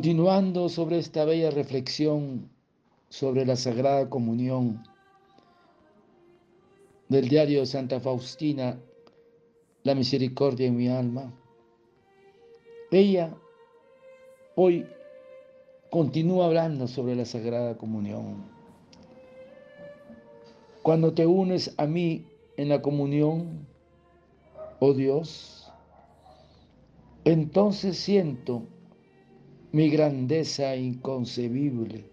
Continuando sobre esta bella reflexión sobre la Sagrada Comunión del diario Santa Faustina, La Misericordia en mi alma, ella hoy continúa hablando sobre la Sagrada Comunión. Cuando te unes a mí en la comunión, oh Dios, entonces siento mi grandeza inconcebible,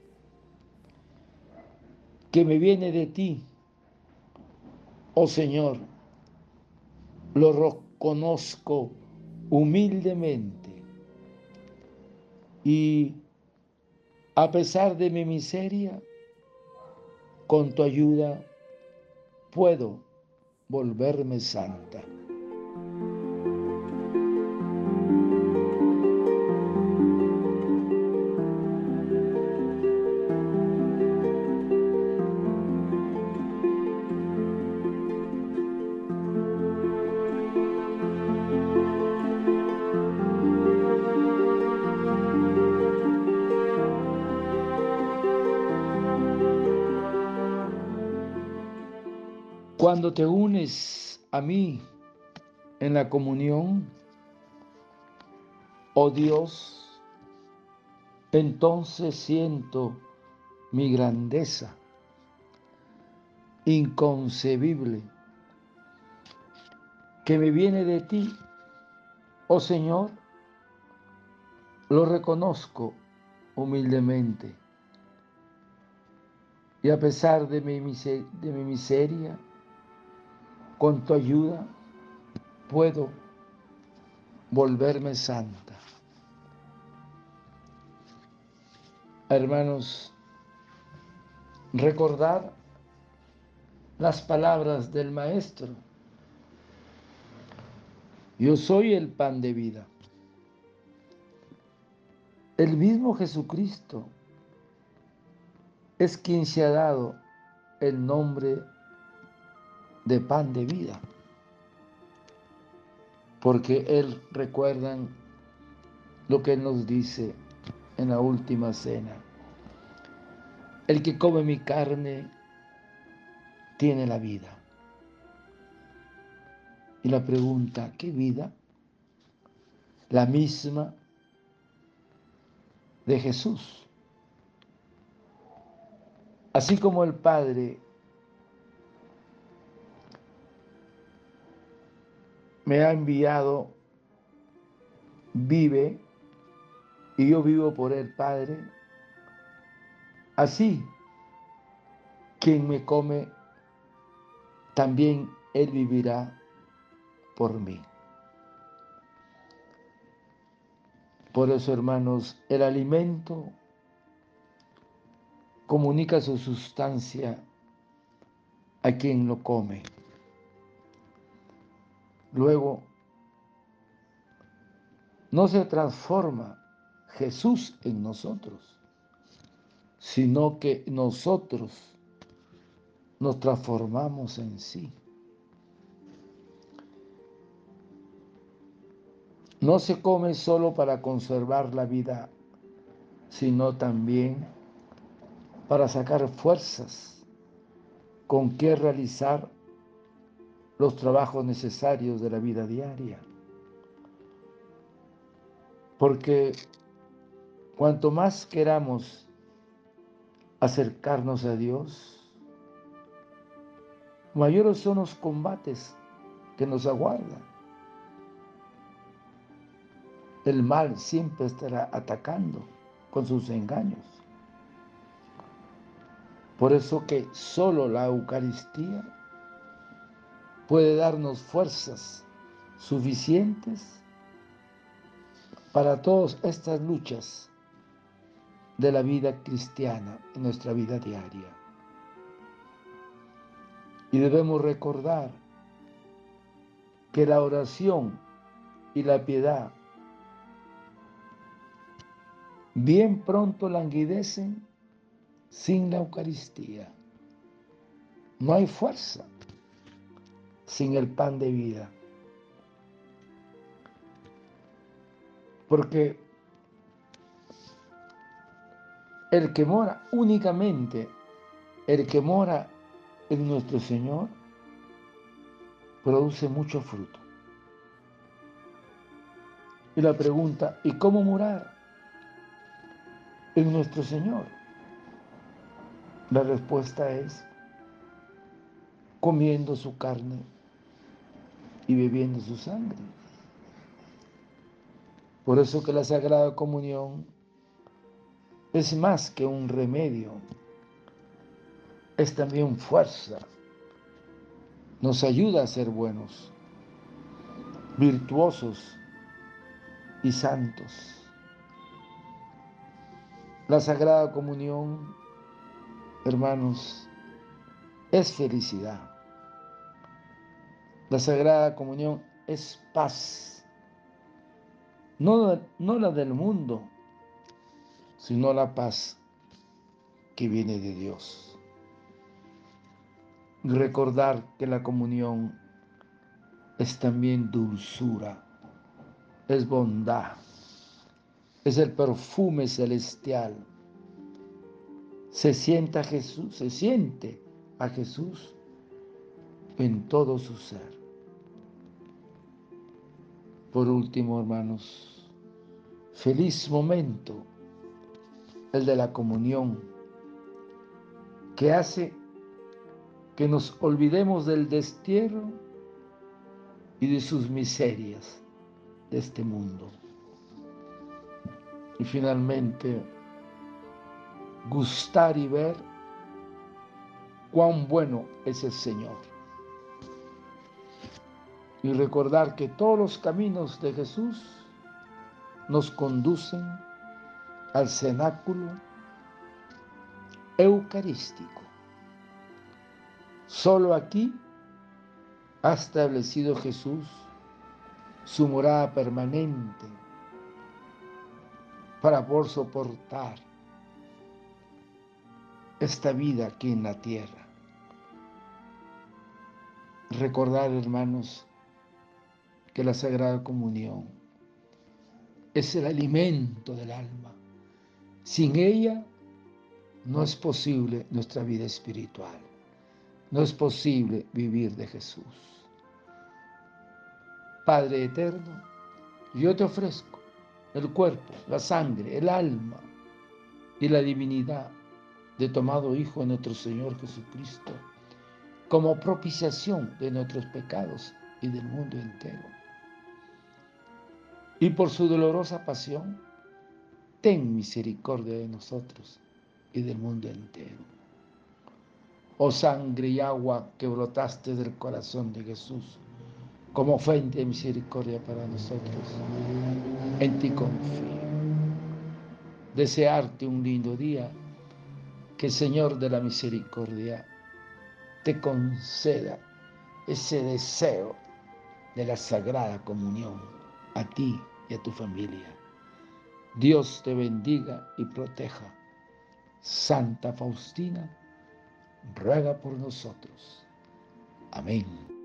que me viene de ti, oh Señor, lo reconozco humildemente y a pesar de mi miseria, con tu ayuda puedo volverme santa. Cuando te unes a mí en la comunión, oh Dios, entonces siento mi grandeza inconcebible que me viene de ti, oh Señor, lo reconozco humildemente. Y a pesar de mi, de mi miseria, con tu ayuda puedo volverme santa. Hermanos, recordar las palabras del Maestro. Yo soy el pan de vida. El mismo Jesucristo es quien se ha dado el nombre de pan de vida. Porque Él, recuerdan lo que Él nos dice en la última cena. El que come mi carne tiene la vida. Y la pregunta, ¿qué vida? La misma de Jesús. Así como el Padre me ha enviado, vive, y yo vivo por el Padre. Así, quien me come, también él vivirá por mí. Por eso, hermanos, el alimento comunica su sustancia a quien lo come. Luego, no se transforma Jesús en nosotros, sino que nosotros nos transformamos en sí. No se come solo para conservar la vida, sino también para sacar fuerzas con que realizar los trabajos necesarios de la vida diaria. Porque cuanto más queramos acercarnos a Dios, mayores son los combates que nos aguardan. El mal siempre estará atacando con sus engaños. Por eso que solo la Eucaristía puede darnos fuerzas suficientes para todas estas luchas de la vida cristiana en nuestra vida diaria. Y debemos recordar que la oración y la piedad bien pronto languidecen sin la Eucaristía. No hay fuerza sin el pan de vida. Porque el que mora únicamente, el que mora en nuestro Señor, produce mucho fruto. Y la pregunta, ¿y cómo morar en nuestro Señor? La respuesta es comiendo su carne y bebiendo su sangre. Por eso que la Sagrada Comunión es más que un remedio, es también fuerza. Nos ayuda a ser buenos, virtuosos y santos. La Sagrada Comunión, hermanos, es felicidad. La Sagrada Comunión es paz. No, no la del mundo, sino la paz que viene de Dios. Recordar que la comunión es también dulzura, es bondad, es el perfume celestial. Se sienta Jesús, se siente a Jesús en todo su ser. Por último, hermanos, feliz momento el de la comunión, que hace que nos olvidemos del destierro y de sus miserias de este mundo. Y finalmente, gustar y ver cuán bueno es el Señor. Y recordar que todos los caminos de Jesús nos conducen al cenáculo eucarístico. Solo aquí ha establecido Jesús su morada permanente para por soportar esta vida aquí en la tierra. Recordar, hermanos, que la Sagrada Comunión es el alimento del alma sin ella no es posible nuestra vida espiritual. No es posible vivir de Jesús. Padre eterno, yo te ofrezco el cuerpo, la sangre, el alma y la divinidad de tomado Hijo de nuestro Señor Jesucristo como propiciación de nuestros pecados y del mundo entero. Y por su dolorosa pasión, ten misericordia de nosotros y del mundo entero. Oh sangre y agua que brotaste del corazón de Jesús como fuente de misericordia para nosotros, en ti confío. Desearte un lindo día, que el Señor de la misericordia te conceda ese deseo de la sagrada comunión a ti y a tu familia Dios te bendiga y proteja. Santa Faustina, ruega por nosotros. Amén.